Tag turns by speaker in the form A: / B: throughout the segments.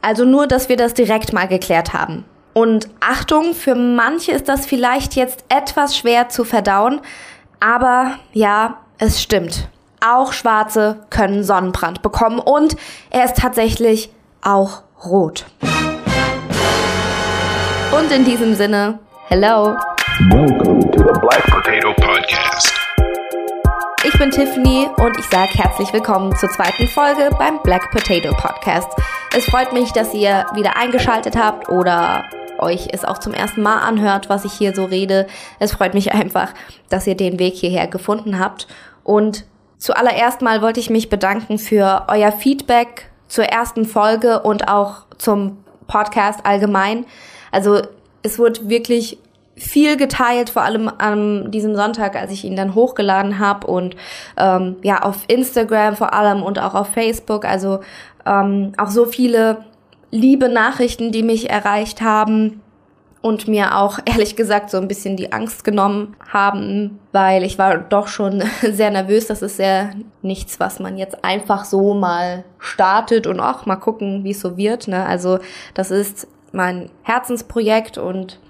A: Also nur, dass wir das direkt mal geklärt haben. Und Achtung, für manche ist das vielleicht jetzt etwas schwer zu verdauen, aber ja, es stimmt. Auch Schwarze können Sonnenbrand bekommen und er ist tatsächlich auch rot. Und in diesem Sinne, hello. Welcome to the Black Potato Podcast. Ich bin Tiffany und ich sage herzlich willkommen zur zweiten Folge beim Black Potato Podcast. Es freut mich, dass ihr wieder eingeschaltet habt oder euch es auch zum ersten Mal anhört, was ich hier so rede. Es freut mich einfach, dass ihr den Weg hierher gefunden habt. Und zuallererst mal wollte ich mich bedanken für euer Feedback zur ersten Folge und auch zum Podcast allgemein. Also es wurde wirklich viel geteilt, vor allem an diesem Sonntag, als ich ihn dann hochgeladen habe und ähm, ja auf Instagram vor allem und auch auf Facebook. Also ähm, auch so viele liebe Nachrichten, die mich erreicht haben und mir auch ehrlich gesagt so ein bisschen die Angst genommen haben, weil ich war doch schon sehr nervös. Das ist ja nichts, was man jetzt einfach so mal startet und auch mal gucken, wie es so wird. Ne? Also das ist mein Herzensprojekt und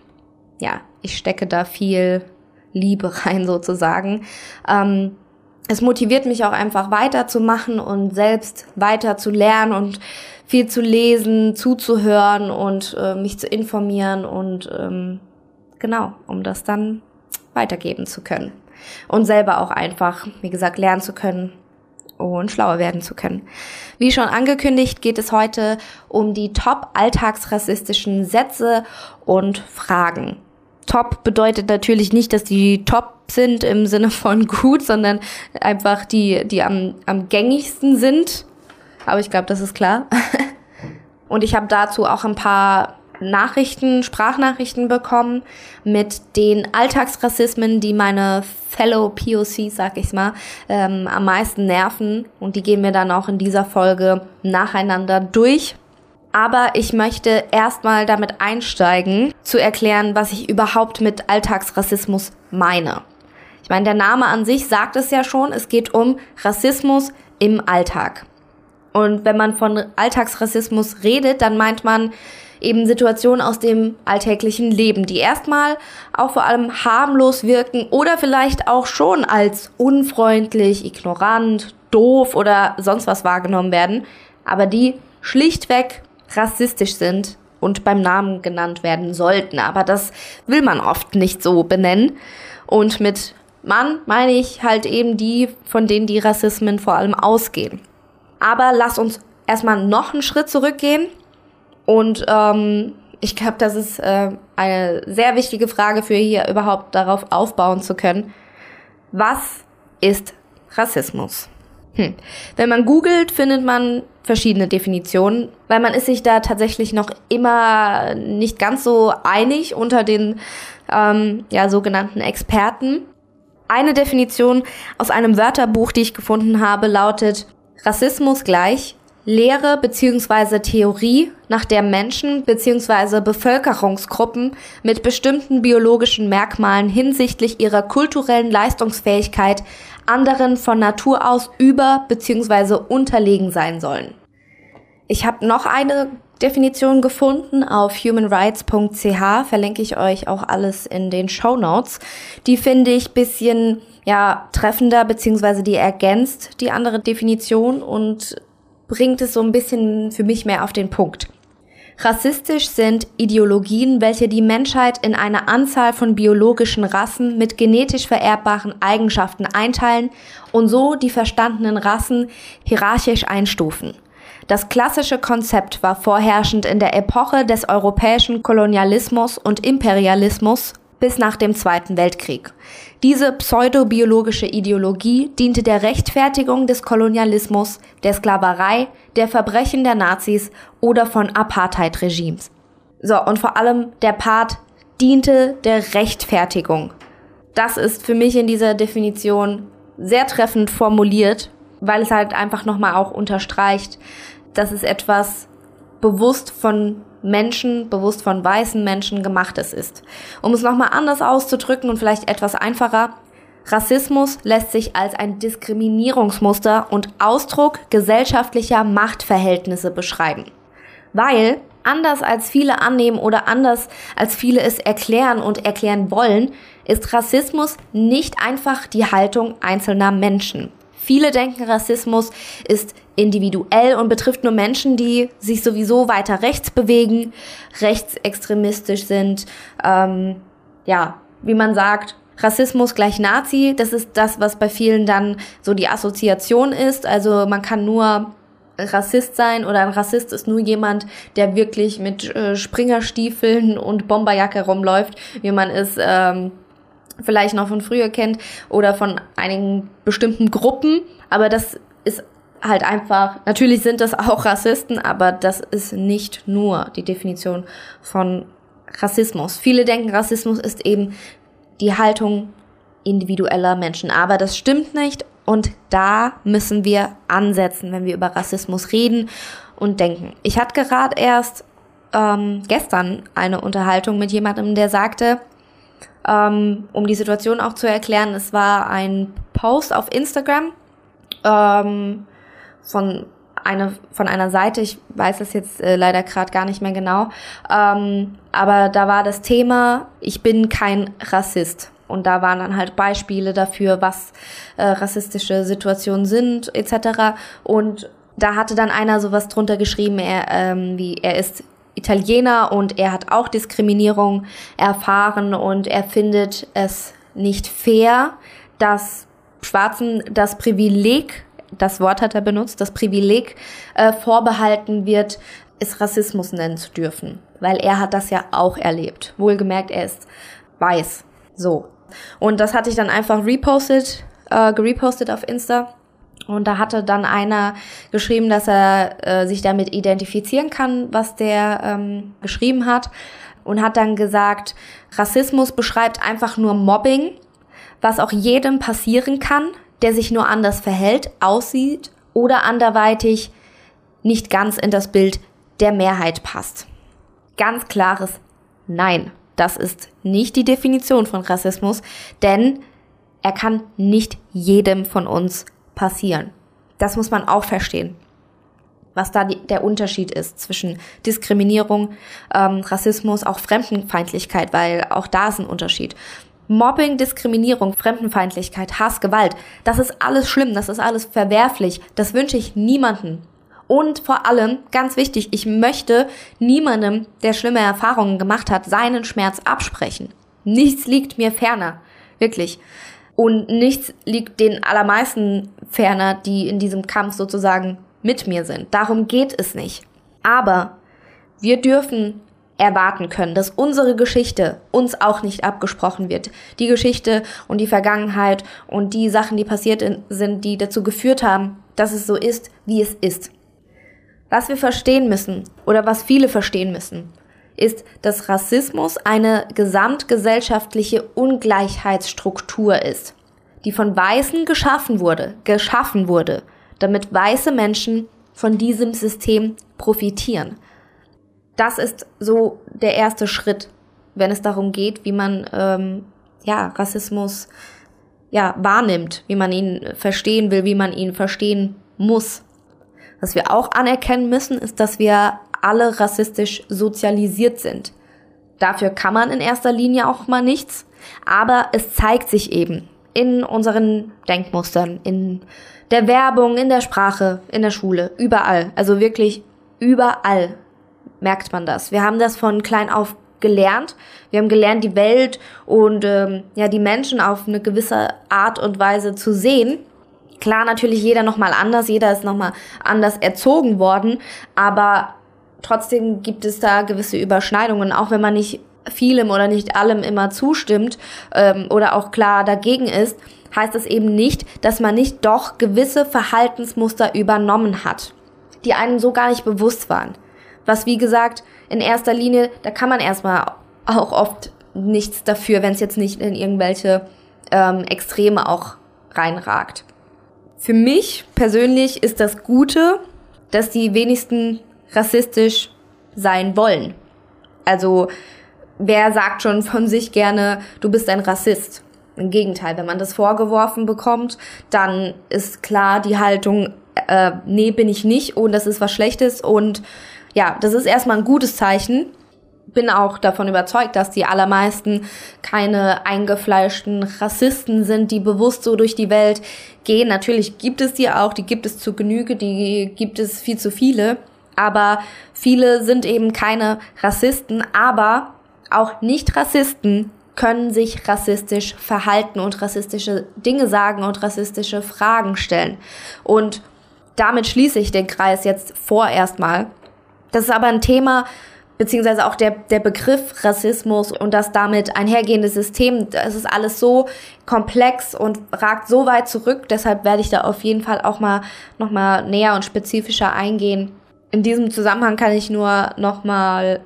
A: ja, ich stecke da viel Liebe rein sozusagen. Ähm, es motiviert mich auch einfach weiterzumachen und selbst weiter zu lernen und viel zu lesen, zuzuhören und äh, mich zu informieren und ähm, genau, um das dann weitergeben zu können. Und selber auch einfach, wie gesagt, lernen zu können und schlauer werden zu können. Wie schon angekündigt, geht es heute um die top alltagsrassistischen Sätze und Fragen top bedeutet natürlich nicht, dass die top sind im Sinne von gut, sondern einfach die, die am, am gängigsten sind. Aber ich glaube, das ist klar. Und ich habe dazu auch ein paar Nachrichten, Sprachnachrichten bekommen mit den Alltagsrassismen, die meine Fellow POC, sag ich's mal, ähm, am meisten nerven. Und die gehen wir dann auch in dieser Folge nacheinander durch. Aber ich möchte erstmal damit einsteigen, zu erklären, was ich überhaupt mit Alltagsrassismus meine. Ich meine, der Name an sich sagt es ja schon, es geht um Rassismus im Alltag. Und wenn man von Alltagsrassismus redet, dann meint man eben Situationen aus dem alltäglichen Leben, die erstmal auch vor allem harmlos wirken oder vielleicht auch schon als unfreundlich, ignorant, doof oder sonst was wahrgenommen werden, aber die schlichtweg rassistisch sind und beim Namen genannt werden sollten. Aber das will man oft nicht so benennen. Und mit Mann meine ich halt eben die, von denen die Rassismen vor allem ausgehen. Aber lass uns erstmal noch einen Schritt zurückgehen. Und ähm, ich glaube, das ist äh, eine sehr wichtige Frage für hier überhaupt darauf aufbauen zu können. Was ist Rassismus? Hm. Wenn man googelt, findet man verschiedene Definitionen, weil man ist sich da tatsächlich noch immer nicht ganz so einig unter den ähm, ja, sogenannten Experten. Eine Definition aus einem Wörterbuch, die ich gefunden habe, lautet Rassismus gleich Lehre bzw. Theorie, nach der Menschen bzw. Bevölkerungsgruppen mit bestimmten biologischen Merkmalen hinsichtlich ihrer kulturellen Leistungsfähigkeit anderen von Natur aus über bzw. unterlegen sein sollen. Ich habe noch eine Definition gefunden auf humanrights.ch, verlinke ich euch auch alles in den Show Notes. Die finde ich bisschen ja treffender beziehungsweise die ergänzt die andere Definition und bringt es so ein bisschen für mich mehr auf den Punkt. Rassistisch sind Ideologien, welche die Menschheit in eine Anzahl von biologischen Rassen mit genetisch vererbbaren Eigenschaften einteilen und so die verstandenen Rassen hierarchisch einstufen. Das klassische Konzept war vorherrschend in der Epoche des europäischen Kolonialismus und Imperialismus bis nach dem Zweiten Weltkrieg. Diese pseudobiologische Ideologie diente der Rechtfertigung des Kolonialismus, der Sklaverei, der Verbrechen der Nazis oder von Apartheid-Regimes. So, und vor allem der Part diente der Rechtfertigung. Das ist für mich in dieser Definition sehr treffend formuliert, weil es halt einfach nochmal auch unterstreicht, dass es etwas bewusst von Menschen, bewusst von weißen Menschen gemachtes ist. Um es nochmal anders auszudrücken und vielleicht etwas einfacher, Rassismus lässt sich als ein Diskriminierungsmuster und Ausdruck gesellschaftlicher Machtverhältnisse beschreiben. Weil anders als viele annehmen oder anders als viele es erklären und erklären wollen, ist Rassismus nicht einfach die Haltung einzelner Menschen. Viele denken, Rassismus ist individuell und betrifft nur Menschen, die sich sowieso weiter rechts bewegen, rechtsextremistisch sind, ähm, ja, wie man sagt, Rassismus gleich Nazi, das ist das, was bei vielen dann so die Assoziation ist. Also man kann nur Rassist sein oder ein Rassist ist nur jemand, der wirklich mit äh, Springerstiefeln und Bomberjacke rumläuft, wie man es ähm, vielleicht noch von früher kennt oder von einigen bestimmten Gruppen. Aber das ist halt einfach, natürlich sind das auch Rassisten, aber das ist nicht nur die Definition von Rassismus. Viele denken, Rassismus ist eben die Haltung individueller Menschen. Aber das stimmt nicht und da müssen wir ansetzen, wenn wir über Rassismus reden und denken. Ich hatte gerade erst ähm, gestern eine Unterhaltung mit jemandem, der sagte, ähm, um die Situation auch zu erklären, es war ein Post auf Instagram ähm, von eine von einer Seite, ich weiß es jetzt äh, leider gerade gar nicht mehr genau, ähm, aber da war das Thema, ich bin kein Rassist. Und da waren dann halt Beispiele dafür, was äh, rassistische Situationen sind, etc. Und da hatte dann einer sowas drunter geschrieben, er, ähm, wie er ist Italiener und er hat auch Diskriminierung erfahren und er findet es nicht fair, dass Schwarzen das Privileg das Wort hat er benutzt, das Privileg äh, vorbehalten wird, es Rassismus nennen zu dürfen. Weil er hat das ja auch erlebt. Wohlgemerkt, er ist weiß. So. Und das hatte ich dann einfach repostet, äh, gerepostet auf Insta. Und da hatte dann einer geschrieben, dass er äh, sich damit identifizieren kann, was der ähm, geschrieben hat. Und hat dann gesagt, Rassismus beschreibt einfach nur Mobbing, was auch jedem passieren kann, der sich nur anders verhält, aussieht oder anderweitig nicht ganz in das Bild der Mehrheit passt. Ganz klares Nein. Das ist nicht die Definition von Rassismus, denn er kann nicht jedem von uns passieren. Das muss man auch verstehen, was da die, der Unterschied ist zwischen Diskriminierung, ähm, Rassismus, auch Fremdenfeindlichkeit, weil auch da ist ein Unterschied. Mobbing, Diskriminierung, Fremdenfeindlichkeit, Hass, Gewalt, das ist alles schlimm, das ist alles verwerflich. Das wünsche ich niemanden. Und vor allem, ganz wichtig, ich möchte niemandem, der schlimme Erfahrungen gemacht hat, seinen Schmerz absprechen. Nichts liegt mir ferner. Wirklich. Und nichts liegt den allermeisten ferner, die in diesem Kampf sozusagen mit mir sind. Darum geht es nicht. Aber wir dürfen erwarten können, dass unsere Geschichte uns auch nicht abgesprochen wird. Die Geschichte und die Vergangenheit und die Sachen, die passiert sind, die dazu geführt haben, dass es so ist, wie es ist. Was wir verstehen müssen oder was viele verstehen müssen, ist, dass Rassismus eine gesamtgesellschaftliche Ungleichheitsstruktur ist, die von Weißen geschaffen wurde, geschaffen wurde, damit weiße Menschen von diesem System profitieren das ist so der erste Schritt, wenn es darum geht, wie man ähm, ja Rassismus ja wahrnimmt, wie man ihn verstehen will, wie man ihn verstehen muss. Was wir auch anerkennen müssen, ist, dass wir alle rassistisch sozialisiert sind. Dafür kann man in erster Linie auch mal nichts, aber es zeigt sich eben in unseren Denkmustern, in der Werbung, in der Sprache, in der Schule, überall. Also wirklich überall merkt man das. Wir haben das von klein auf gelernt. Wir haben gelernt, die Welt und ähm, ja die Menschen auf eine gewisse Art und Weise zu sehen. Klar, natürlich jeder nochmal anders, jeder ist nochmal anders erzogen worden, aber trotzdem gibt es da gewisse Überschneidungen, auch wenn man nicht vielem oder nicht allem immer zustimmt ähm, oder auch klar dagegen ist, heißt das eben nicht, dass man nicht doch gewisse Verhaltensmuster übernommen hat, die einem so gar nicht bewusst waren. Was wie gesagt, in erster Linie, da kann man erstmal auch oft nichts dafür, wenn es jetzt nicht in irgendwelche ähm, Extreme auch reinragt. Für mich persönlich ist das Gute, dass die wenigsten rassistisch sein wollen. Also wer sagt schon von sich gerne, du bist ein Rassist? Im Gegenteil, wenn man das vorgeworfen bekommt, dann ist klar die Haltung, äh, nee, bin ich nicht und das ist was Schlechtes und ja, das ist erstmal ein gutes Zeichen. Bin auch davon überzeugt, dass die allermeisten keine eingefleischten Rassisten sind, die bewusst so durch die Welt gehen. Natürlich gibt es die auch, die gibt es zu Genüge, die gibt es viel zu viele. Aber viele sind eben keine Rassisten, aber auch Nicht-Rassisten können sich rassistisch verhalten und rassistische Dinge sagen und rassistische Fragen stellen. Und damit schließe ich den Kreis jetzt vorerst mal. Das ist aber ein Thema, beziehungsweise auch der, der Begriff Rassismus und das damit einhergehende System, es ist alles so komplex und ragt so weit zurück, deshalb werde ich da auf jeden Fall auch mal nochmal näher und spezifischer eingehen. In diesem Zusammenhang kann ich nur nochmal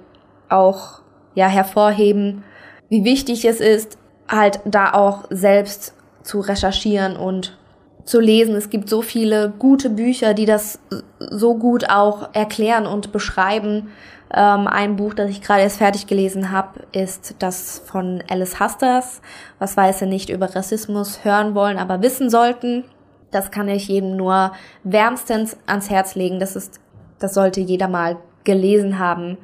A: auch ja, hervorheben, wie wichtig es ist, halt da auch selbst zu recherchieren und zu lesen. Es gibt so viele gute Bücher, die das so gut auch erklären und beschreiben. Ähm, ein Buch, das ich gerade erst fertig gelesen habe, ist das von Alice Hasters, was Weiße nicht über Rassismus hören wollen, aber wissen sollten. Das kann ich jedem nur wärmstens ans Herz legen. Das ist, das sollte jeder mal gelesen haben,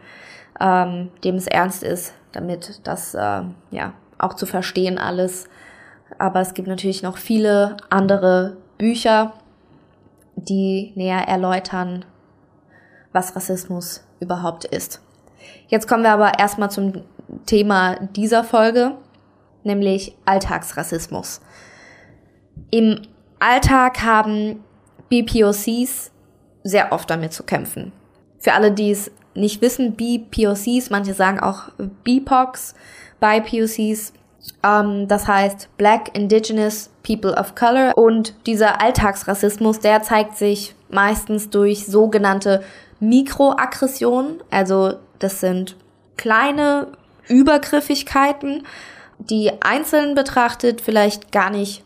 A: ähm, dem es ernst ist, damit das äh, ja auch zu verstehen alles aber es gibt natürlich noch viele andere Bücher, die näher erläutern, was Rassismus überhaupt ist. Jetzt kommen wir aber erstmal zum Thema dieser Folge, nämlich Alltagsrassismus. Im Alltag haben BPOCs sehr oft damit zu kämpfen. Für alle, die es nicht wissen, BPOCs, manche sagen auch BIPOCs, BIPOCs, ähm, das heißt Black, Indigenous, People of Color. Und dieser Alltagsrassismus, der zeigt sich meistens durch sogenannte Mikroaggressionen. Also das sind kleine Übergriffigkeiten, die einzeln betrachtet vielleicht gar nicht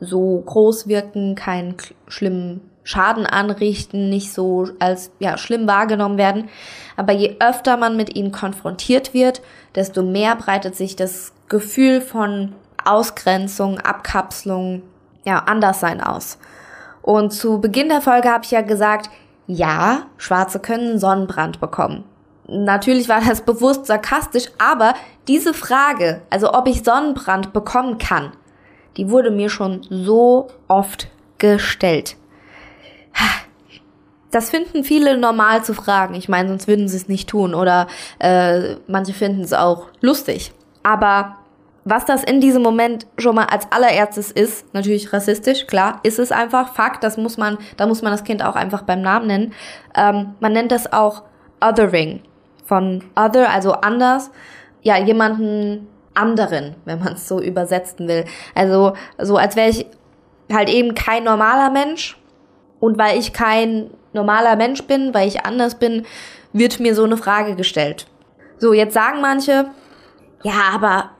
A: so groß wirken, keinen schlimmen Schaden anrichten, nicht so als ja, schlimm wahrgenommen werden. Aber je öfter man mit ihnen konfrontiert wird, desto mehr breitet sich das Gefühl von Ausgrenzung, Abkapselung, ja, Anderssein aus. Und zu Beginn der Folge habe ich ja gesagt, ja, Schwarze können Sonnenbrand bekommen. Natürlich war das bewusst sarkastisch, aber diese Frage, also ob ich Sonnenbrand bekommen kann, die wurde mir schon so oft gestellt. Das finden viele normal zu fragen. Ich meine, sonst würden sie es nicht tun. Oder äh, manche finden es auch lustig. Aber was das in diesem Moment schon mal als allererstes ist, natürlich rassistisch, klar, ist es einfach Fakt, das muss man, da muss man das Kind auch einfach beim Namen nennen. Ähm, man nennt das auch Othering. Von Other, also anders, ja, jemanden anderen, wenn man es so übersetzen will. Also so als wäre ich halt eben kein normaler Mensch und weil ich kein normaler Mensch bin, weil ich anders bin, wird mir so eine Frage gestellt. So, jetzt sagen manche, ja, aber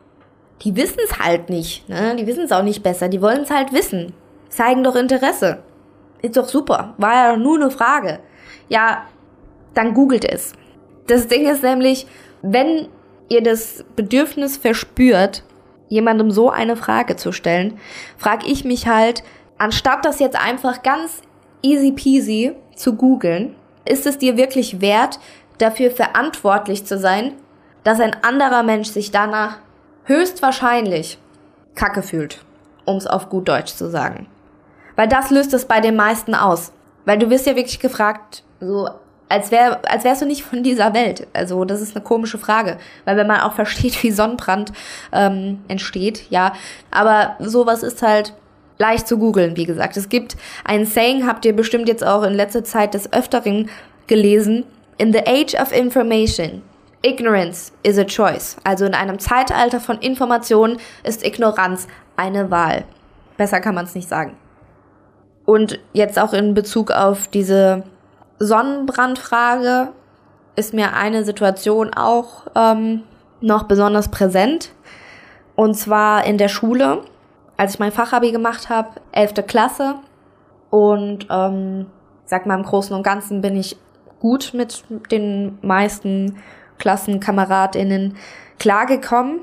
A: die wissen es halt nicht. Ne? Die wissen es auch nicht besser. Die wollen es halt wissen. Zeigen doch Interesse. Ist doch super. War ja nur eine Frage. Ja, dann googelt es. Das Ding ist nämlich, wenn ihr das Bedürfnis verspürt, jemandem so eine Frage zu stellen, frage ich mich halt, anstatt das jetzt einfach ganz easy peasy zu googeln, ist es dir wirklich wert, dafür verantwortlich zu sein, dass ein anderer Mensch sich danach höchstwahrscheinlich Kacke fühlt, um es auf gut Deutsch zu sagen. Weil das löst es bei den meisten aus. Weil du wirst ja wirklich gefragt, so als wär, als wärst du nicht von dieser Welt. Also das ist eine komische Frage, weil wenn man auch versteht, wie Sonnenbrand ähm, entsteht, ja, aber sowas ist halt leicht zu googeln, wie gesagt. Es gibt ein Saying, habt ihr bestimmt jetzt auch in letzter Zeit des Öfteren gelesen. In the age of information, Ignorance is a choice. Also in einem Zeitalter von Informationen ist Ignoranz eine Wahl. Besser kann man es nicht sagen. Und jetzt auch in Bezug auf diese Sonnenbrandfrage ist mir eine Situation auch ähm, noch besonders präsent. Und zwar in der Schule, als ich mein Fachabi gemacht habe, 11. Klasse. Und ähm, sag mal, im Großen und Ganzen bin ich gut mit den meisten KlassenkameradInnen klargekommen.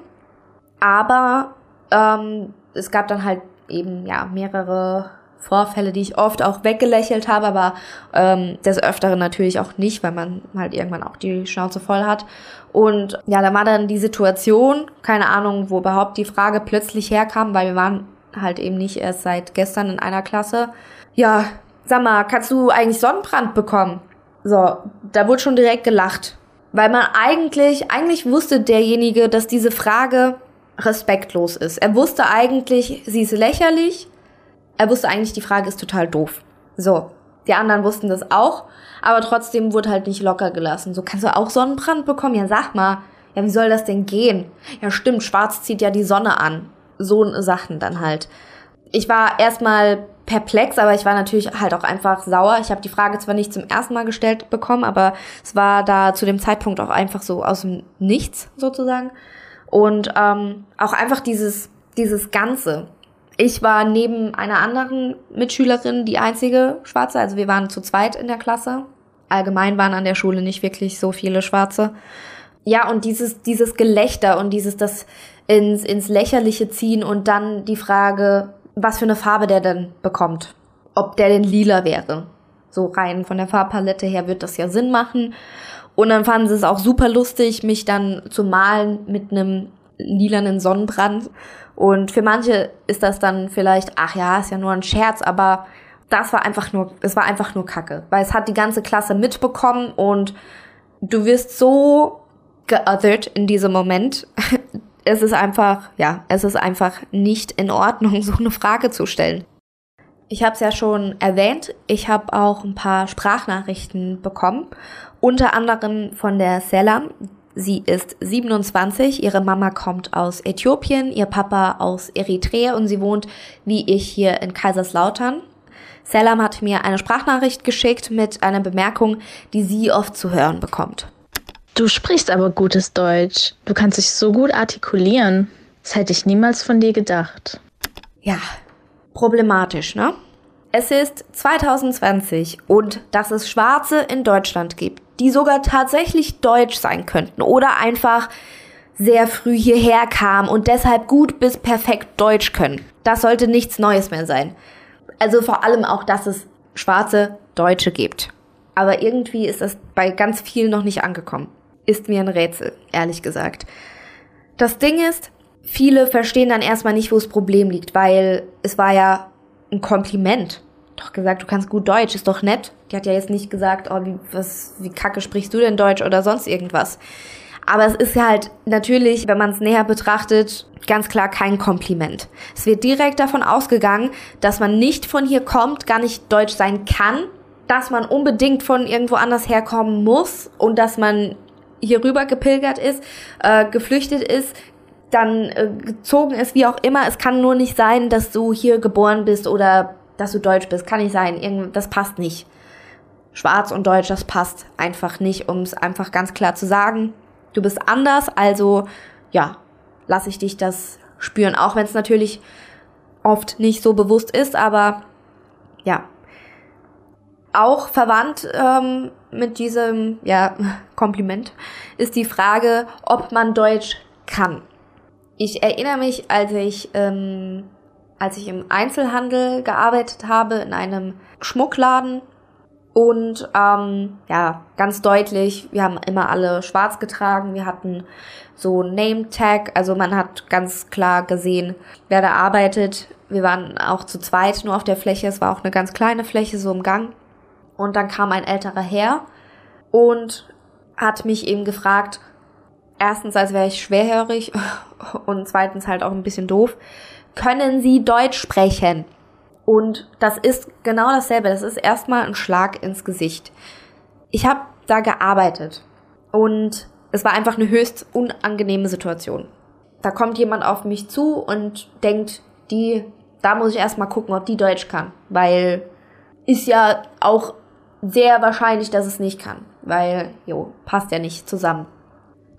A: Aber ähm, es gab dann halt eben ja mehrere Vorfälle, die ich oft auch weggelächelt habe, aber ähm, des Öfteren natürlich auch nicht, weil man halt irgendwann auch die Schnauze voll hat. Und ja, da war dann die Situation, keine Ahnung, wo überhaupt die Frage plötzlich herkam, weil wir waren halt eben nicht erst seit gestern in einer Klasse. Ja, sag mal, kannst du eigentlich Sonnenbrand bekommen? So, da wurde schon direkt gelacht. Weil man eigentlich, eigentlich wusste derjenige, dass diese Frage respektlos ist. Er wusste eigentlich, sie ist lächerlich. Er wusste eigentlich, die Frage ist total doof. So. Die anderen wussten das auch, aber trotzdem wurde halt nicht locker gelassen. So kannst du auch Sonnenbrand bekommen? Ja, sag mal. Ja, wie soll das denn gehen? Ja, stimmt, schwarz zieht ja die Sonne an. So Sachen dann halt. Ich war erstmal perplex, aber ich war natürlich halt auch einfach sauer. Ich habe die Frage zwar nicht zum ersten Mal gestellt bekommen, aber es war da zu dem Zeitpunkt auch einfach so aus dem Nichts sozusagen. Und ähm, auch einfach dieses, dieses Ganze. Ich war neben einer anderen Mitschülerin die einzige Schwarze, also wir waren zu zweit in der Klasse. Allgemein waren an der Schule nicht wirklich so viele Schwarze. Ja, und dieses, dieses Gelächter und dieses, das ins, ins Lächerliche ziehen und dann die Frage, was für eine Farbe der denn bekommt. Ob der denn lila wäre. So rein von der Farbpalette her wird das ja Sinn machen. Und dann fanden sie es auch super lustig, mich dann zu malen mit einem lilanen Sonnenbrand. Und für manche ist das dann vielleicht, ach ja, ist ja nur ein Scherz, aber das war einfach nur, es war einfach nur Kacke. Weil es hat die ganze Klasse mitbekommen und du wirst so geothert in diesem Moment, es ist einfach, ja, es ist einfach nicht in Ordnung, so eine Frage zu stellen. Ich habe es ja schon erwähnt, ich habe auch ein paar Sprachnachrichten bekommen, unter anderem von der Selam. Sie ist 27, ihre Mama kommt aus Äthiopien, ihr Papa aus Eritrea und sie wohnt wie ich hier in Kaiserslautern. Selam hat mir eine Sprachnachricht geschickt mit einer Bemerkung, die sie oft zu hören bekommt.
B: Du sprichst aber gutes Deutsch. Du kannst dich so gut artikulieren. Das hätte ich niemals von dir gedacht.
A: Ja, problematisch, ne? Es ist 2020 und dass es Schwarze in Deutschland gibt, die sogar tatsächlich deutsch sein könnten oder einfach sehr früh hierher kamen und deshalb gut bis perfekt Deutsch können. Das sollte nichts Neues mehr sein. Also vor allem auch, dass es schwarze Deutsche gibt. Aber irgendwie ist das bei ganz vielen noch nicht angekommen ist mir ein Rätsel, ehrlich gesagt. Das Ding ist, viele verstehen dann erstmal nicht, wo das Problem liegt, weil es war ja ein Kompliment. Doch gesagt, du kannst gut Deutsch, ist doch nett. Die hat ja jetzt nicht gesagt, oh, wie, was, wie kacke sprichst du denn Deutsch oder sonst irgendwas. Aber es ist ja halt natürlich, wenn man es näher betrachtet, ganz klar kein Kompliment. Es wird direkt davon ausgegangen, dass man nicht von hier kommt, gar nicht Deutsch sein kann, dass man unbedingt von irgendwo anders herkommen muss und dass man hier rüber gepilgert ist, äh, geflüchtet ist, dann äh, gezogen ist, wie auch immer. Es kann nur nicht sein, dass du hier geboren bist oder dass du deutsch bist. Kann nicht sein. Irgend, das passt nicht. Schwarz und Deutsch, das passt einfach nicht, um es einfach ganz klar zu sagen. Du bist anders, also ja, lasse ich dich das spüren, auch wenn es natürlich oft nicht so bewusst ist, aber ja, auch verwandt ähm, mit diesem ja, Kompliment ist die Frage, ob man Deutsch kann. Ich erinnere mich, als ich, ähm, als ich im Einzelhandel gearbeitet habe, in einem Schmuckladen und ähm, ja, ganz deutlich, wir haben immer alle schwarz getragen, wir hatten so Name Tag, also man hat ganz klar gesehen, wer da arbeitet. Wir waren auch zu zweit nur auf der Fläche, es war auch eine ganz kleine Fläche, so im Gang. Und dann kam ein älterer Herr und hat mich eben gefragt, erstens, als wäre ich schwerhörig und zweitens halt auch ein bisschen doof, können Sie Deutsch sprechen? Und das ist genau dasselbe. Das ist erstmal ein Schlag ins Gesicht. Ich habe da gearbeitet und es war einfach eine höchst unangenehme Situation. Da kommt jemand auf mich zu und denkt, die, da muss ich erstmal gucken, ob die Deutsch kann, weil ist ja auch sehr wahrscheinlich, dass es nicht kann, weil, jo, passt ja nicht zusammen.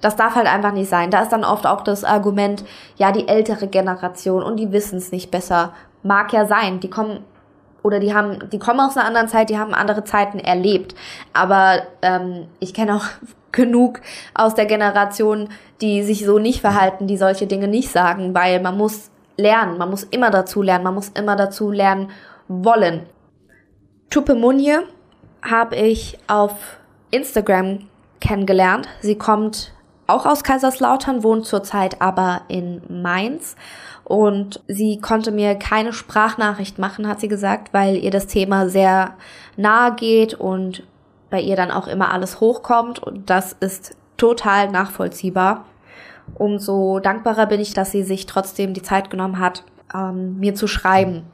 A: Das darf halt einfach nicht sein. Da ist dann oft auch das Argument, ja, die ältere Generation und die wissen es nicht besser. Mag ja sein, die kommen oder die haben, die kommen aus einer anderen Zeit, die haben andere Zeiten erlebt. Aber ähm, ich kenne auch genug aus der Generation, die sich so nicht verhalten, die solche Dinge nicht sagen, weil man muss lernen, man muss immer dazu lernen, man muss immer dazu lernen, wollen. Tupe Munje habe ich auf Instagram kennengelernt. Sie kommt auch aus Kaiserslautern, wohnt zurzeit aber in Mainz. Und sie konnte mir keine Sprachnachricht machen, hat sie gesagt, weil ihr das Thema sehr nahe geht und bei ihr dann auch immer alles hochkommt. Und das ist total nachvollziehbar. Umso dankbarer bin ich, dass sie sich trotzdem die Zeit genommen hat, ähm, mir zu schreiben,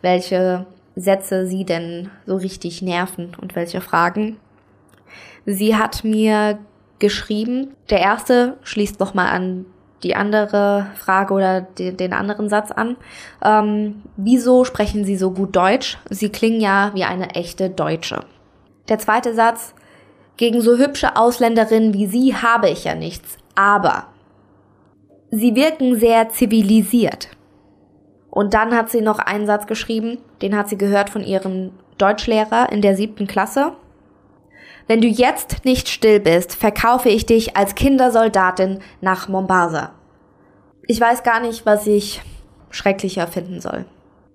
A: welche Sätze sie denn so richtig nerven und welche Fragen. Sie hat mir geschrieben, der erste schließt nochmal an die andere Frage oder die, den anderen Satz an. Ähm, wieso sprechen Sie so gut Deutsch? Sie klingen ja wie eine echte Deutsche. Der zweite Satz, gegen so hübsche Ausländerinnen wie Sie habe ich ja nichts, aber Sie wirken sehr zivilisiert. Und dann hat sie noch einen Satz geschrieben, den hat sie gehört von ihrem Deutschlehrer in der siebten Klasse. Wenn du jetzt nicht still bist, verkaufe ich dich als Kindersoldatin nach Mombasa. Ich weiß gar nicht, was ich schrecklicher finden soll.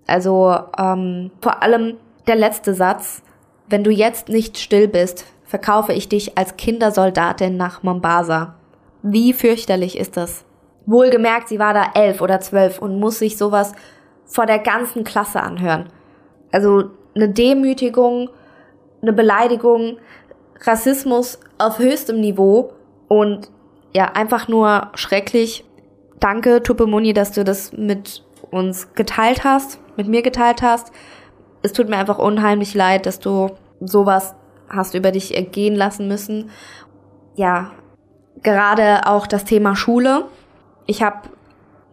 A: Also ähm, vor allem der letzte Satz. Wenn du jetzt nicht still bist, verkaufe ich dich als Kindersoldatin nach Mombasa. Wie fürchterlich ist das? Wohlgemerkt, sie war da elf oder zwölf und muss sich sowas vor der ganzen Klasse anhören. Also eine Demütigung, eine Beleidigung, Rassismus auf höchstem Niveau und ja, einfach nur schrecklich. Danke, Tupemuni, dass du das mit uns geteilt hast, mit mir geteilt hast. Es tut mir einfach unheimlich leid, dass du sowas hast über dich ergehen lassen müssen. Ja, gerade auch das Thema Schule ich habe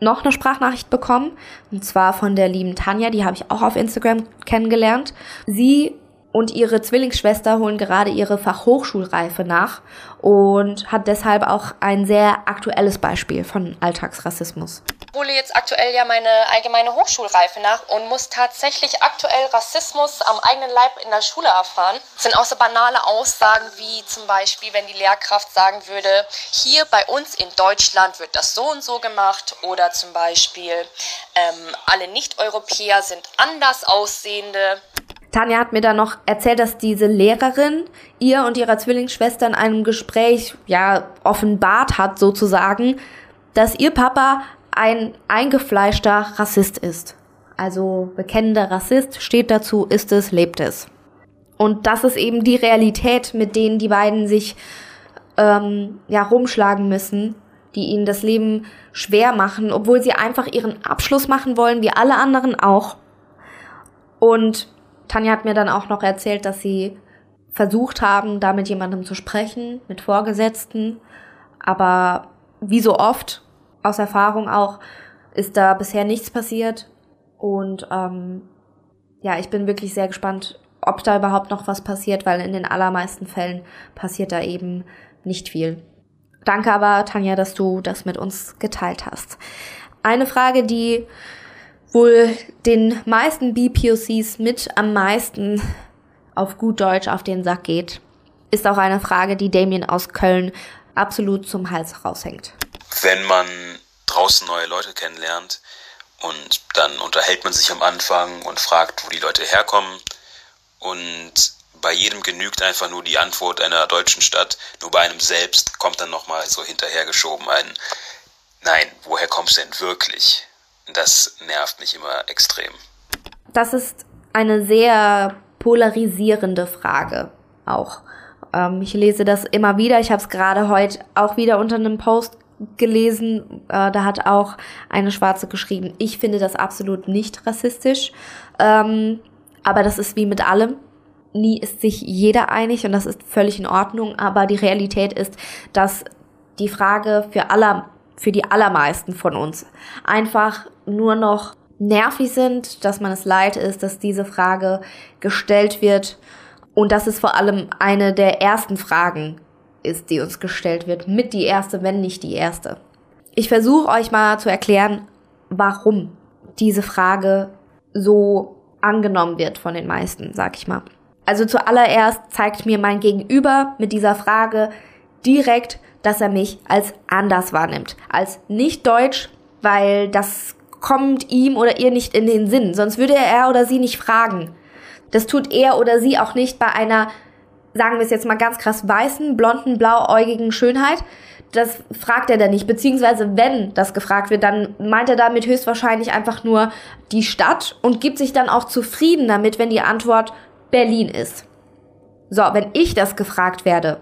A: noch eine Sprachnachricht bekommen, und zwar von der lieben Tanja, die habe ich auch auf Instagram kennengelernt. Sie und ihre Zwillingsschwester holen gerade ihre Fachhochschulreife nach und hat deshalb auch ein sehr aktuelles Beispiel von Alltagsrassismus.
C: Ich hole jetzt aktuell ja meine allgemeine Hochschulreife nach und muss tatsächlich aktuell Rassismus am eigenen Leib in der Schule erfahren. Das sind auch so banale Aussagen wie zum Beispiel, wenn die Lehrkraft sagen würde, hier bei uns in Deutschland wird das so und so gemacht oder zum Beispiel ähm, alle Nicht-Europäer sind anders aussehende.
A: Tanja hat mir dann noch erzählt, dass diese Lehrerin ihr und ihrer Zwillingsschwester in einem Gespräch, ja, offenbart hat sozusagen, dass ihr Papa ein eingefleischter Rassist ist. Also bekennender Rassist steht dazu, ist es, lebt es. Und das ist eben die Realität, mit denen die beiden sich ähm, ja rumschlagen müssen, die ihnen das Leben schwer machen, obwohl sie einfach ihren Abschluss machen wollen, wie alle anderen auch. Und Tanja hat mir dann auch noch erzählt, dass sie versucht haben, da mit jemandem zu sprechen, mit Vorgesetzten. Aber wie so oft, aus Erfahrung auch, ist da bisher nichts passiert. Und ähm, ja, ich bin wirklich sehr gespannt, ob da überhaupt noch was passiert, weil in den allermeisten Fällen passiert da eben nicht viel. Danke aber, Tanja, dass du das mit uns geteilt hast. Eine Frage, die wohl den meisten BPOCs mit am meisten auf gut Deutsch auf den Sack geht, ist auch eine Frage, die Damien aus Köln absolut zum Hals raushängt.
D: Wenn man draußen neue Leute kennenlernt und dann unterhält man sich am Anfang und fragt, wo die Leute herkommen und bei jedem genügt einfach nur die Antwort einer deutschen Stadt, nur bei einem selbst kommt dann nochmal so hinterhergeschoben ein, nein, woher kommst du denn wirklich? Das nervt mich immer extrem.
A: Das ist eine sehr polarisierende Frage auch. Ähm, ich lese das immer wieder. Ich habe es gerade heute auch wieder unter einem Post gelesen. Äh, da hat auch eine Schwarze geschrieben, ich finde das absolut nicht rassistisch. Ähm, aber das ist wie mit allem. Nie ist sich jeder einig und das ist völlig in Ordnung. Aber die Realität ist, dass die Frage für aller, für die allermeisten von uns einfach nur noch nervig sind, dass man es leid ist, dass diese Frage gestellt wird und dass es vor allem eine der ersten Fragen ist, die uns gestellt wird, mit die erste, wenn nicht die erste. Ich versuche euch mal zu erklären, warum diese Frage so angenommen wird von den meisten, sag ich mal. Also zuallererst zeigt mir mein Gegenüber mit dieser Frage direkt, dass er mich als anders wahrnimmt, als nicht deutsch, weil das kommt ihm oder ihr nicht in den Sinn. Sonst würde er oder sie nicht fragen. Das tut er oder sie auch nicht bei einer, sagen wir es jetzt mal ganz krass, weißen, blonden, blauäugigen Schönheit. Das fragt er dann nicht. Beziehungsweise, wenn das gefragt wird, dann meint er damit höchstwahrscheinlich einfach nur die Stadt und gibt sich dann auch zufrieden damit, wenn die Antwort Berlin ist. So, wenn ich das gefragt werde,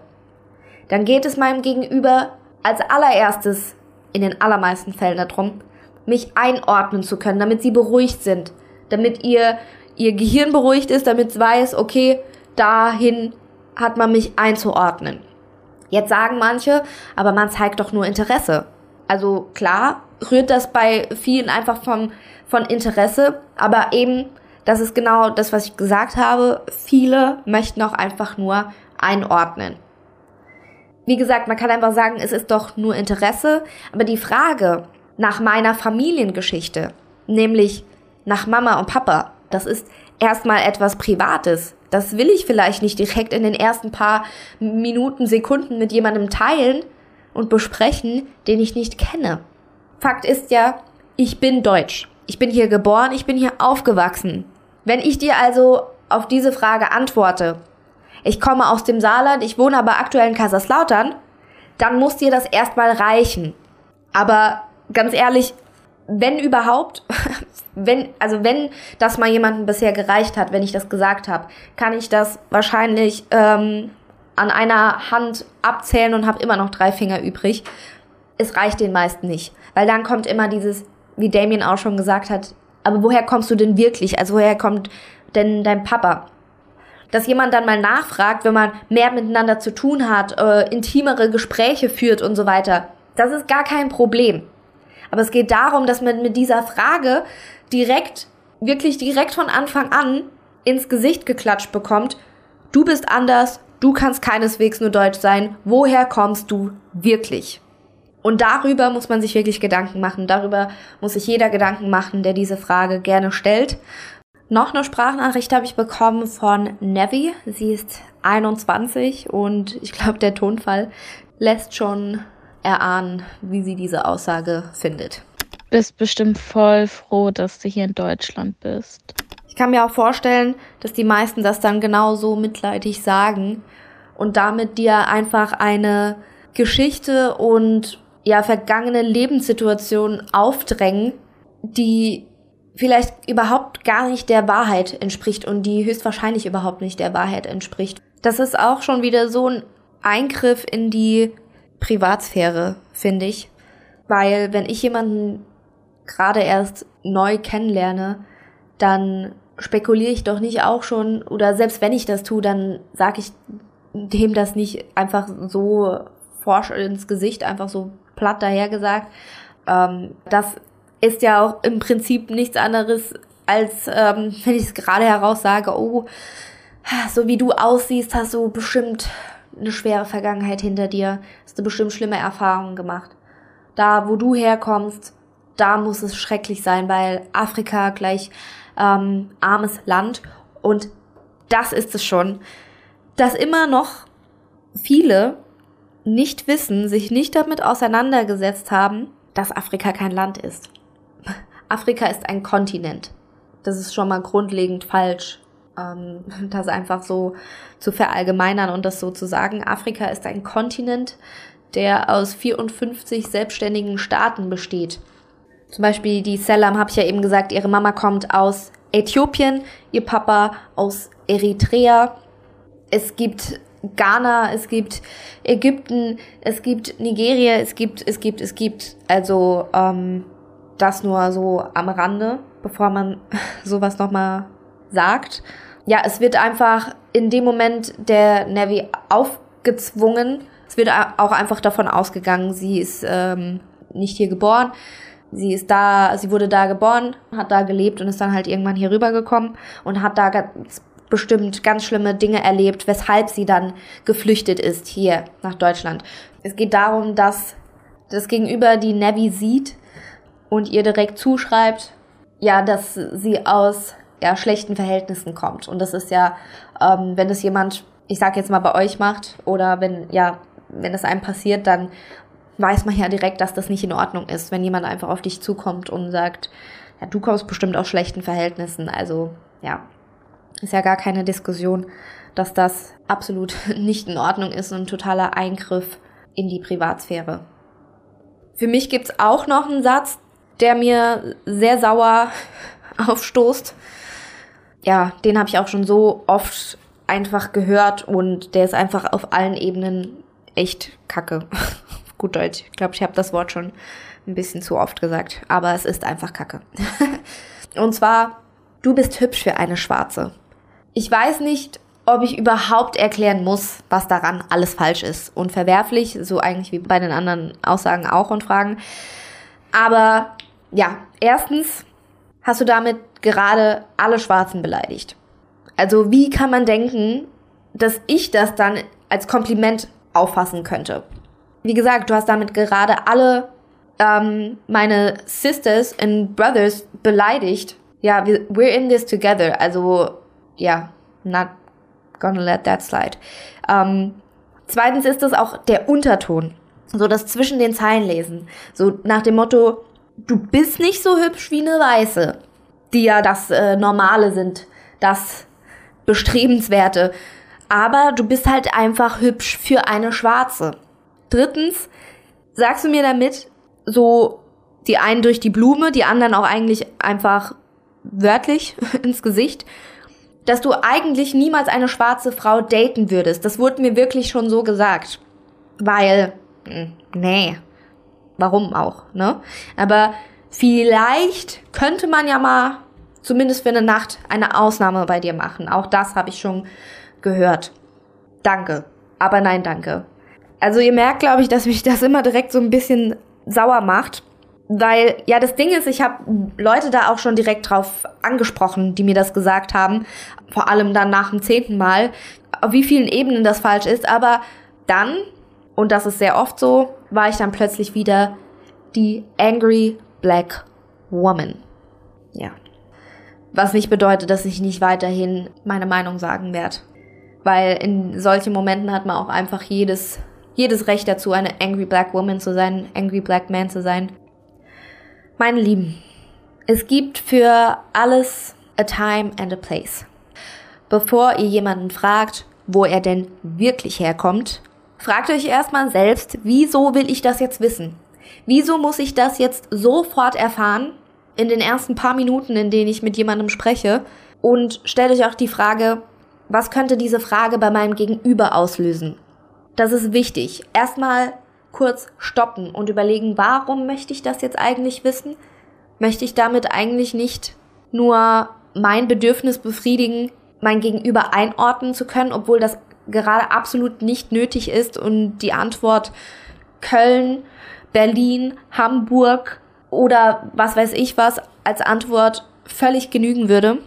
A: dann geht es meinem Gegenüber als allererstes in den allermeisten Fällen darum, mich einordnen zu können, damit sie beruhigt sind, damit ihr, ihr Gehirn beruhigt ist, damit es weiß, okay, dahin hat man mich einzuordnen. Jetzt sagen manche, aber man zeigt doch nur Interesse. Also klar, rührt das bei vielen einfach vom, von Interesse, aber eben, das ist genau das, was ich gesagt habe, viele möchten auch einfach nur einordnen. Wie gesagt, man kann einfach sagen, es ist doch nur Interesse, aber die Frage, nach meiner Familiengeschichte, nämlich nach Mama und Papa. Das ist erstmal etwas Privates. Das will ich vielleicht nicht direkt in den ersten paar Minuten, Sekunden mit jemandem teilen und besprechen, den ich nicht kenne. Fakt ist ja, ich bin deutsch. Ich bin hier geboren, ich bin hier aufgewachsen. Wenn ich dir also auf diese Frage antworte, ich komme aus dem Saarland, ich wohne aber aktuell in Kaiserslautern, dann muss dir das erstmal reichen. Aber ganz ehrlich, wenn überhaupt, wenn, also wenn das mal jemandem bisher gereicht hat, wenn ich das gesagt habe, kann ich das wahrscheinlich ähm, an einer Hand abzählen und habe immer noch drei Finger übrig. Es reicht den meisten nicht. Weil dann kommt immer dieses, wie Damien auch schon gesagt hat, aber woher kommst du denn wirklich? Also woher kommt denn dein Papa? Dass jemand dann mal nachfragt, wenn man mehr miteinander zu tun hat, äh, intimere Gespräche führt und so weiter. Das ist gar kein Problem. Aber es geht darum, dass man mit dieser Frage direkt, wirklich direkt von Anfang an ins Gesicht geklatscht bekommt. Du bist anders, du kannst keineswegs nur deutsch sein. Woher kommst du wirklich? Und darüber muss man sich wirklich Gedanken machen. Darüber muss sich jeder Gedanken machen, der diese Frage gerne stellt. Noch eine Sprachnachricht habe ich bekommen von Nevi. Sie ist 21 und ich glaube, der Tonfall lässt schon erahnen, wie sie diese Aussage findet.
B: Du bist bestimmt voll froh, dass du hier in Deutschland bist.
A: Ich kann mir auch vorstellen, dass die meisten das dann genauso mitleidig sagen und damit dir einfach eine Geschichte und ja vergangene Lebenssituation aufdrängen, die vielleicht überhaupt gar nicht der Wahrheit entspricht und die höchstwahrscheinlich überhaupt nicht der Wahrheit entspricht. Das ist auch schon wieder so ein Eingriff in die Privatsphäre, finde ich. Weil wenn ich jemanden gerade erst neu kennenlerne, dann spekuliere ich doch nicht auch schon, oder selbst wenn ich das tue, dann sage ich dem das nicht einfach so forsch ins Gesicht, einfach so platt dahergesagt. Ähm, das ist ja auch im Prinzip nichts anderes, als ähm, wenn ich es gerade heraus sage, oh, so wie du aussiehst, hast du bestimmt eine schwere Vergangenheit hinter dir, hast du bestimmt schlimme Erfahrungen gemacht. Da, wo du herkommst, da muss es schrecklich sein, weil Afrika gleich ähm, armes Land und das ist es schon, dass immer noch viele nicht wissen, sich nicht damit auseinandergesetzt haben, dass Afrika kein Land ist. Afrika ist ein Kontinent. Das ist schon mal grundlegend falsch ähm, das einfach so zu verallgemeinern und das so zu sagen. Afrika ist ein Kontinent, der aus 54 selbstständigen Staaten besteht. Zum Beispiel die Selam, habe ich ja eben gesagt, ihre Mama kommt aus Äthiopien, ihr Papa aus Eritrea. Es gibt Ghana, es gibt Ägypten, es gibt Nigeria, es gibt, es gibt, es gibt. Also ähm, das nur so am Rande, bevor man sowas nochmal sagt. Ja, es wird einfach in dem Moment der Navi aufgezwungen. Es wird auch einfach davon ausgegangen, sie ist ähm, nicht hier geboren. Sie ist da, sie wurde da geboren, hat da gelebt und ist dann halt irgendwann hier rübergekommen und hat da ganz bestimmt ganz schlimme Dinge erlebt, weshalb sie dann geflüchtet ist hier nach Deutschland. Es geht darum, dass das Gegenüber die Navi sieht und ihr direkt zuschreibt, ja, dass sie aus ja, schlechten Verhältnissen kommt. Und das ist ja, ähm, wenn das jemand, ich sag jetzt mal bei euch macht, oder wenn, ja, wenn das einem passiert, dann weiß man ja direkt, dass das nicht in Ordnung ist, wenn jemand einfach auf dich zukommt und sagt, ja, du kommst bestimmt aus schlechten Verhältnissen. Also ja, ist ja gar keine Diskussion, dass das absolut nicht in Ordnung ist und ein totaler Eingriff in die Privatsphäre. Für mich gibt's auch noch einen Satz, der mir sehr sauer aufstoßt. Ja, den habe ich auch schon so oft einfach gehört und der ist einfach auf allen Ebenen echt kacke. Gut Deutsch. Ich glaube, ich habe das Wort schon ein bisschen zu oft gesagt, aber es ist einfach kacke. und zwar, du bist hübsch für eine Schwarze. Ich weiß nicht, ob ich überhaupt erklären muss, was daran alles falsch ist und verwerflich, so eigentlich wie bei den anderen Aussagen auch und Fragen. Aber ja, erstens hast du damit gerade alle Schwarzen beleidigt. Also wie kann man denken, dass ich das dann als Kompliment auffassen könnte? Wie gesagt, du hast damit gerade alle ähm, meine Sisters and Brothers beleidigt. Ja, we're in this together. Also ja, not gonna let that slide. Ähm, zweitens ist es auch der Unterton. So das zwischen den Zeilen lesen. So nach dem Motto, du bist nicht so hübsch wie eine Weiße. Die ja das äh, Normale sind. Das Bestrebenswerte. Aber du bist halt einfach hübsch für eine Schwarze. Drittens, sagst du mir damit so die einen durch die Blume, die anderen auch eigentlich einfach wörtlich ins Gesicht, dass du eigentlich niemals eine schwarze Frau daten würdest. Das wurde mir wirklich schon so gesagt. Weil, hm, nee, warum auch, ne? Aber vielleicht könnte man ja mal zumindest für eine Nacht eine Ausnahme bei dir machen. Auch das habe ich schon gehört. Danke. Aber nein, danke. Also ihr merkt, glaube ich, dass mich das immer direkt so ein bisschen sauer macht. Weil, ja, das Ding ist, ich habe Leute da auch schon direkt drauf angesprochen, die mir das gesagt haben. Vor allem dann nach dem zehnten Mal, auf wie vielen Ebenen das falsch ist. Aber dann, und das ist sehr oft so, war ich dann plötzlich wieder die Angry Black Woman. Ja. Was nicht bedeutet, dass ich nicht weiterhin meine Meinung sagen werde. Weil in solchen Momenten hat man auch einfach jedes jedes Recht dazu, eine Angry Black Woman zu sein, Angry Black Man zu sein. Meine Lieben, es gibt für alles a time and a place. Bevor ihr jemanden fragt, wo er denn wirklich herkommt, fragt euch erstmal selbst, wieso will ich das jetzt wissen? Wieso muss ich das jetzt sofort erfahren, in den ersten paar Minuten, in denen ich mit jemandem spreche? Und stellt euch auch die Frage, was könnte diese Frage bei meinem Gegenüber auslösen? Das ist wichtig. Erstmal kurz stoppen und überlegen, warum möchte ich das jetzt eigentlich wissen? Möchte ich damit eigentlich nicht nur mein Bedürfnis befriedigen, mein Gegenüber einordnen zu können, obwohl das gerade absolut nicht nötig ist und die Antwort Köln, Berlin, Hamburg oder was weiß ich was als Antwort völlig genügen würde?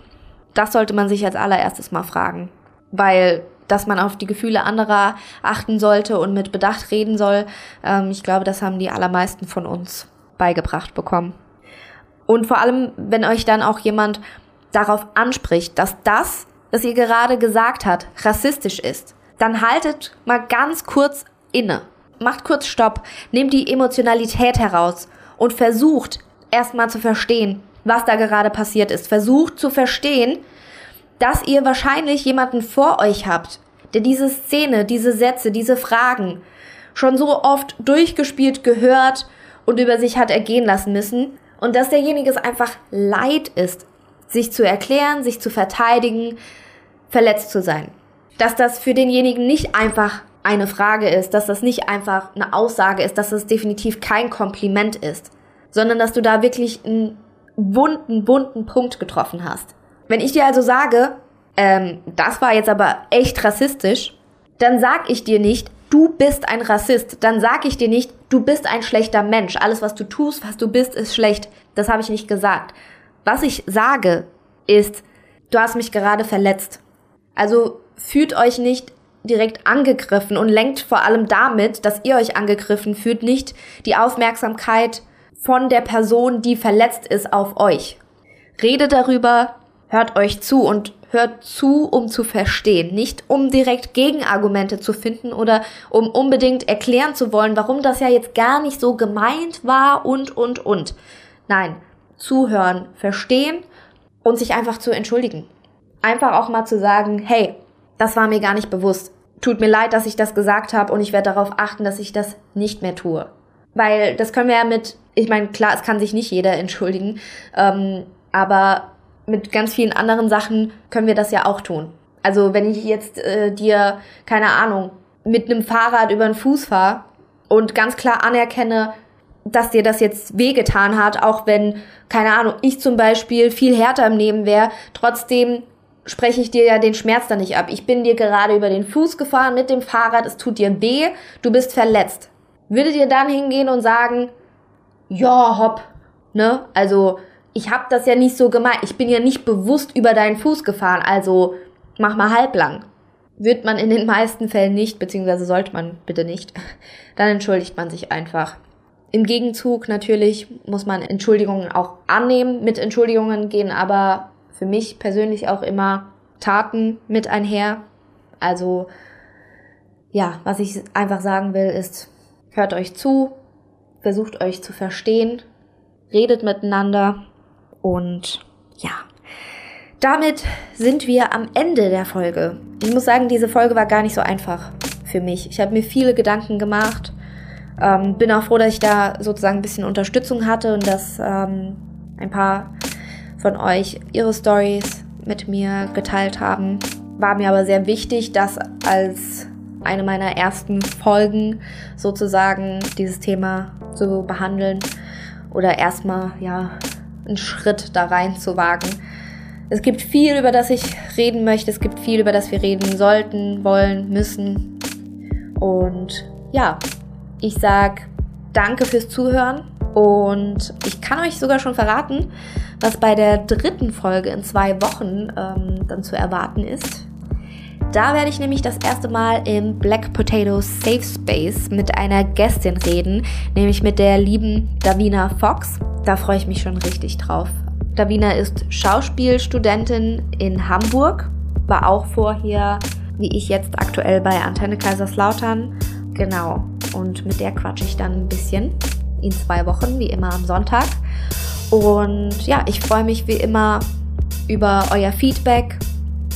A: Das sollte man sich als allererstes mal fragen, weil dass man auf die Gefühle anderer achten sollte und mit Bedacht reden soll. Ähm, ich glaube, das haben die allermeisten von uns beigebracht bekommen. Und vor allem, wenn euch dann auch jemand darauf anspricht, dass das, was ihr gerade gesagt hat, rassistisch ist, dann haltet mal ganz kurz inne. Macht kurz Stopp, nehmt die Emotionalität heraus und versucht erstmal zu verstehen, was da gerade passiert ist. Versucht zu verstehen, dass ihr wahrscheinlich jemanden vor euch habt, der diese Szene, diese Sätze, diese Fragen schon so oft durchgespielt gehört und über sich hat ergehen lassen müssen und dass derjenige es einfach leid ist, sich zu erklären, sich zu verteidigen, verletzt zu sein. Dass das für denjenigen nicht einfach eine Frage ist, dass das nicht einfach eine Aussage ist, dass das definitiv kein Kompliment ist, sondern dass du da wirklich einen wunden, bunten Punkt getroffen hast. Wenn ich dir also sage, ähm, das war jetzt aber echt rassistisch, dann sag ich dir nicht, du bist ein Rassist. Dann sag ich dir nicht, du bist ein schlechter Mensch. Alles, was du tust, was du bist, ist schlecht. Das habe ich nicht gesagt. Was ich sage, ist, du hast mich gerade verletzt. Also fühlt euch nicht direkt angegriffen und lenkt vor allem damit, dass ihr euch angegriffen fühlt, nicht die Aufmerksamkeit von der Person, die verletzt ist, auf euch. Rede darüber, hört euch zu und hört zu, um zu verstehen, nicht um direkt Gegenargumente zu finden oder um unbedingt erklären zu wollen, warum das ja jetzt gar nicht so gemeint war und, und, und. Nein, zuhören, verstehen und sich einfach zu entschuldigen. Einfach auch mal zu sagen, hey, das war mir gar nicht bewusst. Tut mir leid, dass ich das gesagt habe und ich werde darauf achten, dass ich das nicht mehr tue. Weil das können wir ja mit, ich meine, klar, es kann sich nicht jeder entschuldigen, ähm, aber mit ganz vielen anderen Sachen können wir das ja auch tun. Also wenn ich jetzt äh, dir, keine Ahnung, mit einem Fahrrad über den Fuß fahre und ganz klar anerkenne, dass dir das jetzt wehgetan hat, auch wenn, keine Ahnung, ich zum Beispiel viel härter im Leben wäre, trotzdem spreche ich dir ja den Schmerz da nicht ab. Ich bin dir gerade über den Fuß gefahren mit dem Fahrrad, es tut dir weh, du bist verletzt. Würdet ihr dann hingehen und sagen, ja, hopp, ne? Also ich habe das ja nicht so gemeint. Ich bin ja nicht bewusst über deinen Fuß gefahren, also mach mal halblang. Wird man in den meisten Fällen nicht, beziehungsweise sollte man bitte nicht, dann entschuldigt man sich einfach. Im Gegenzug natürlich muss man Entschuldigungen auch annehmen. Mit Entschuldigungen gehen aber für mich persönlich auch immer Taten mit einher. Also ja, was ich einfach sagen will, ist, hört euch zu, versucht euch zu verstehen, redet miteinander und ja, damit sind wir am Ende der Folge. Ich muss sagen, diese Folge war gar nicht so einfach für mich. Ich habe mir viele Gedanken gemacht. Ähm, bin auch froh, dass ich da sozusagen ein bisschen Unterstützung hatte und dass ähm, ein paar von euch ihre Stories mit mir geteilt haben. War mir aber sehr wichtig, das als eine meiner ersten Folgen sozusagen dieses Thema zu behandeln oder erstmal ja einen Schritt da rein zu wagen. Es gibt viel, über das ich reden möchte. Es gibt viel, über das wir reden sollten, wollen, müssen. Und ja, ich sag danke fürs Zuhören und ich kann euch sogar schon verraten, was bei der dritten Folge in zwei Wochen ähm, dann zu erwarten ist. Da werde ich nämlich das erste Mal im Black Potato Safe Space mit einer Gästin reden, nämlich mit der lieben Davina Fox. Da freue ich mich schon richtig drauf. Davina ist Schauspielstudentin in Hamburg, war auch vorher, wie ich jetzt aktuell bei Antenne Kaiserslautern. Genau. Und mit der quatsche ich dann ein bisschen in zwei Wochen, wie immer am Sonntag. Und ja, ich freue mich wie immer über euer Feedback.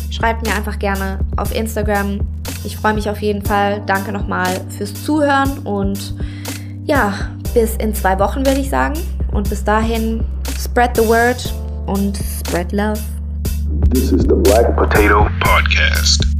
A: Schreibt mir einfach gerne auf Instagram. Ich freue mich auf jeden Fall. Danke nochmal fürs Zuhören und ja, bis in zwei Wochen würde ich sagen. Und bis dahin, spread the word und spread love. This is the Black Potato Podcast.